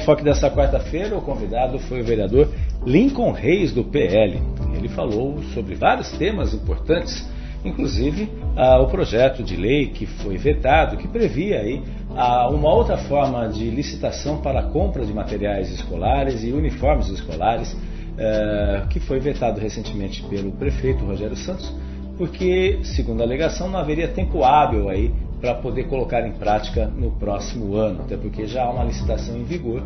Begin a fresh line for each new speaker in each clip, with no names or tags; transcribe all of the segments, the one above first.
enfoque desta quarta-feira, o convidado foi o vereador Lincoln Reis, do PL. Ele falou sobre vários temas importantes, inclusive ah, o projeto de lei que foi vetado, que previa aí ah, uma outra forma de licitação para a compra de materiais escolares e uniformes escolares, ah, que foi vetado recentemente pelo prefeito Rogério Santos, porque, segundo a alegação, não haveria tempo hábil aí para poder colocar em prática no próximo ano, até porque já há uma licitação em vigor.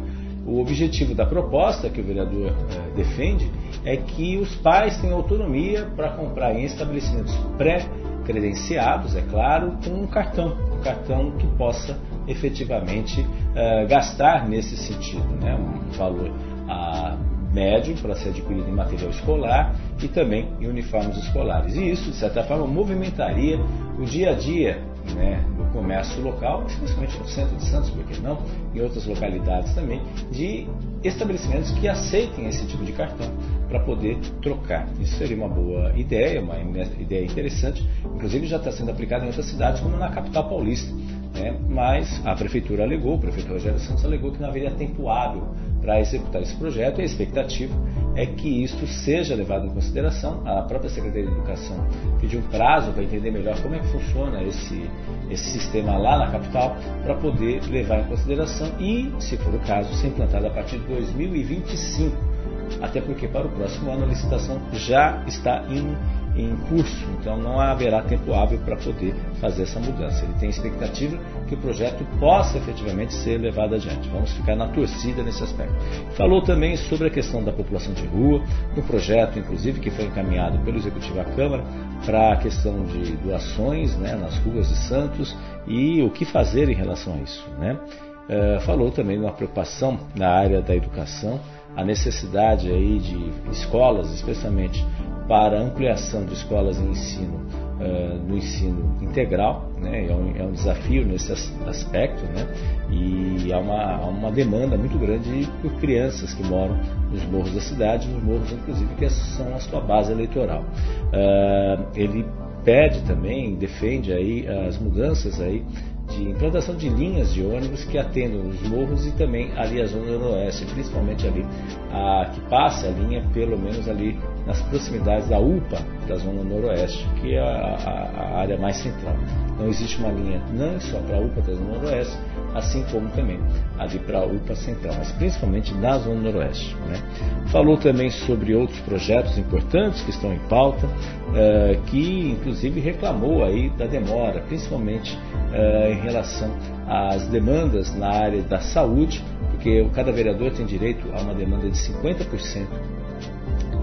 O objetivo da proposta que o vereador eh, defende é que os pais tenham autonomia para comprar em estabelecimentos pré-credenciados, é claro, com um cartão, um cartão que possa efetivamente eh, gastar nesse sentido, né, um valor ah, médio para ser adquirido em material escolar e também em uniformes escolares. E isso, de certa forma, movimentaria o dia a dia né, do comércio local, especialmente no centro de Santos, porque não, em outras localidades também, de estabelecimentos que aceitem esse tipo de cartão para poder trocar. Isso seria uma boa ideia, uma ideia interessante, inclusive já está sendo aplicada em outras cidades, como na capital paulista. Né? Mas a prefeitura alegou, o prefeito Rogério Santos alegou que não haveria tempo hábil para executar esse projeto e a expectativa é que isso seja levado em consideração. A própria Secretaria de Educação pediu um prazo para entender melhor como é que funciona esse, esse sistema lá na capital para poder levar em consideração e, se for o caso, ser implantado a partir de 2025. Até porque para o próximo ano a licitação já está em em curso, então não haverá tempo hábil para poder fazer essa mudança. Ele tem expectativa que o projeto possa efetivamente ser levado adiante. Vamos ficar na torcida nesse aspecto. Falou também sobre a questão da população de rua, no projeto, inclusive, que foi encaminhado pelo Executivo à Câmara para a questão de doações né, nas ruas de Santos e o que fazer em relação a isso. Né? Uh, falou também de uma preocupação na área da educação, a necessidade aí de escolas, especialmente para ampliação de escolas em ensino uh, no ensino integral, né? é, um, é um desafio nesse aspecto, né? e há uma, há uma demanda muito grande por crianças que moram nos morros da cidade, nos morros inclusive que são a sua base eleitoral. Uh, ele pede também, defende aí as mudanças aí de implantação de linhas de ônibus que atendam os morros e também ali a zona noroeste, principalmente ali a que passa a linha pelo menos ali nas proximidades da UPA da zona noroeste, que é a, a, a área mais central. Não existe uma linha não só para a UPA da zona noroeste, assim como também ali para a UPA central, mas principalmente da zona noroeste. Né? Falou também sobre outros projetos importantes que estão em pauta, uh, que inclusive reclamou aí da demora, principalmente uh, em relação às demandas na área da saúde, porque cada vereador tem direito a uma demanda de 50%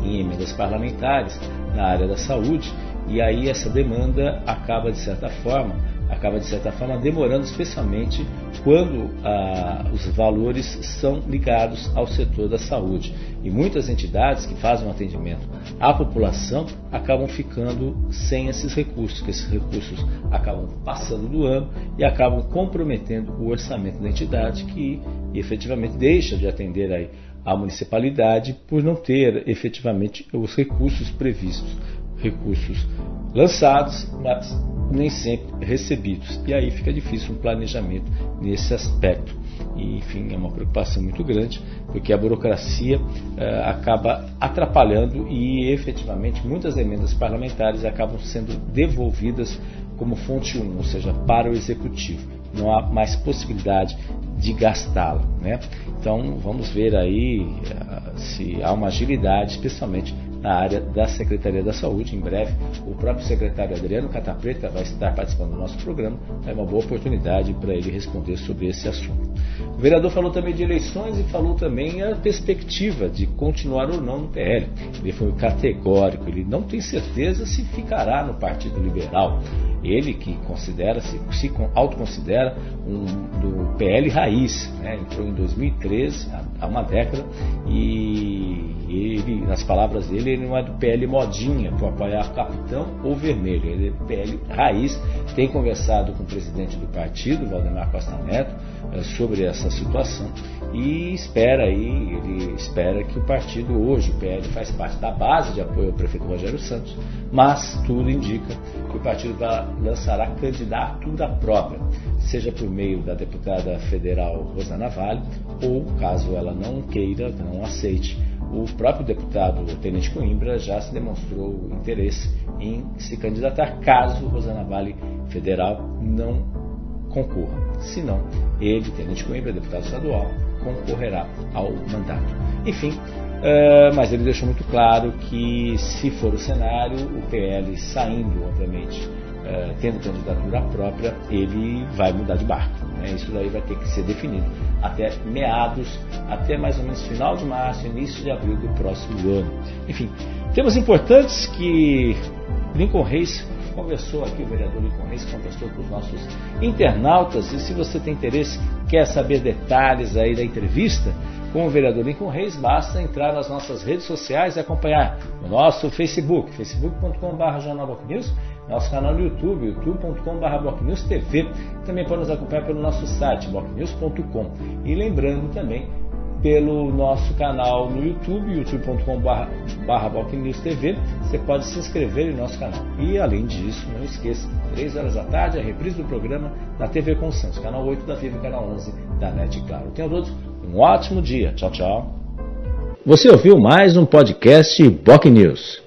em emendas parlamentares na área da saúde, e aí essa demanda acaba de certa forma acaba de certa forma demorando, especialmente quando ah, os valores são ligados ao setor da saúde. E muitas entidades que fazem um atendimento à população acabam ficando sem esses recursos, que esses recursos acabam passando do ano e acabam comprometendo o orçamento da entidade, que efetivamente deixa de atender aí a municipalidade por não ter efetivamente os recursos previstos, recursos lançados, mas nem sempre recebidos. E aí fica difícil um planejamento nesse aspecto. E, enfim, é uma preocupação muito grande, porque a burocracia uh, acaba atrapalhando e efetivamente muitas emendas parlamentares acabam sendo devolvidas como fonte 1, ou seja, para o executivo. Não há mais possibilidade de gastá-la. Né? Então vamos ver aí uh, se há uma agilidade, especialmente na área da Secretaria da Saúde. Em breve, o próprio secretário Adriano Catapreta vai estar participando do nosso programa. É uma boa oportunidade para ele responder sobre esse assunto. O vereador falou também de eleições e falou também a perspectiva de continuar ou não no PL. Ele foi categórico, ele não tem certeza se ficará no Partido Liberal. Ele que considera-se, se autoconsidera um do PL raiz, né? entrou em 2013, há uma década, e ele, nas palavras dele, ele não é do PL modinha para apoiar capitão ou vermelho, ele é PL raiz. Tem conversado com o presidente do partido, Valdemar Costa Neto, eh, sobre essa situação e espera aí, ele espera que o partido hoje, o PL, faz parte da base de apoio ao prefeito Rogério Santos, mas tudo indica que o partido vai lançar a candidatura própria. seja por meio da deputada federal Rosana Vale, ou caso ela não queira, não aceite, o próprio deputado Tenente Coimbra já se demonstrou interesse em se candidatar caso Rosana Vale Federal não concorra. Se não, ele, Tenente Coimbra, deputado estadual, concorrerá ao mandato. Enfim, uh, mas ele deixou muito claro que, se for o cenário, o PL saindo, obviamente, uh, tendo candidatura própria, ele vai mudar de barco. Né? Isso daí vai ter que ser definido até meados, até mais ou menos final de março, início de abril do próximo ano. Enfim, temas importantes que Lincoln Reis conversou aqui, o vereador Lincoln Reis conversou com os nossos internautas. E se você tem interesse, quer saber detalhes aí da entrevista com o vereador Lincoln Reis, basta entrar nas nossas redes sociais e acompanhar o nosso Facebook, facebook.com.br nosso canal no YouTube, youtube.com.br TV. Também pode nos acompanhar pelo nosso site, blocnews.com. E lembrando também pelo nosso canal no YouTube, youtube.com.br TV. Você pode se inscrever no nosso canal. E além disso, não esqueça, 3 horas da tarde, a reprise do programa na TV com Santos, canal 8 da TV canal 11 da NET Claro. Tenham todos um ótimo dia. Tchau, tchau. Você ouviu mais um podcast Boc News.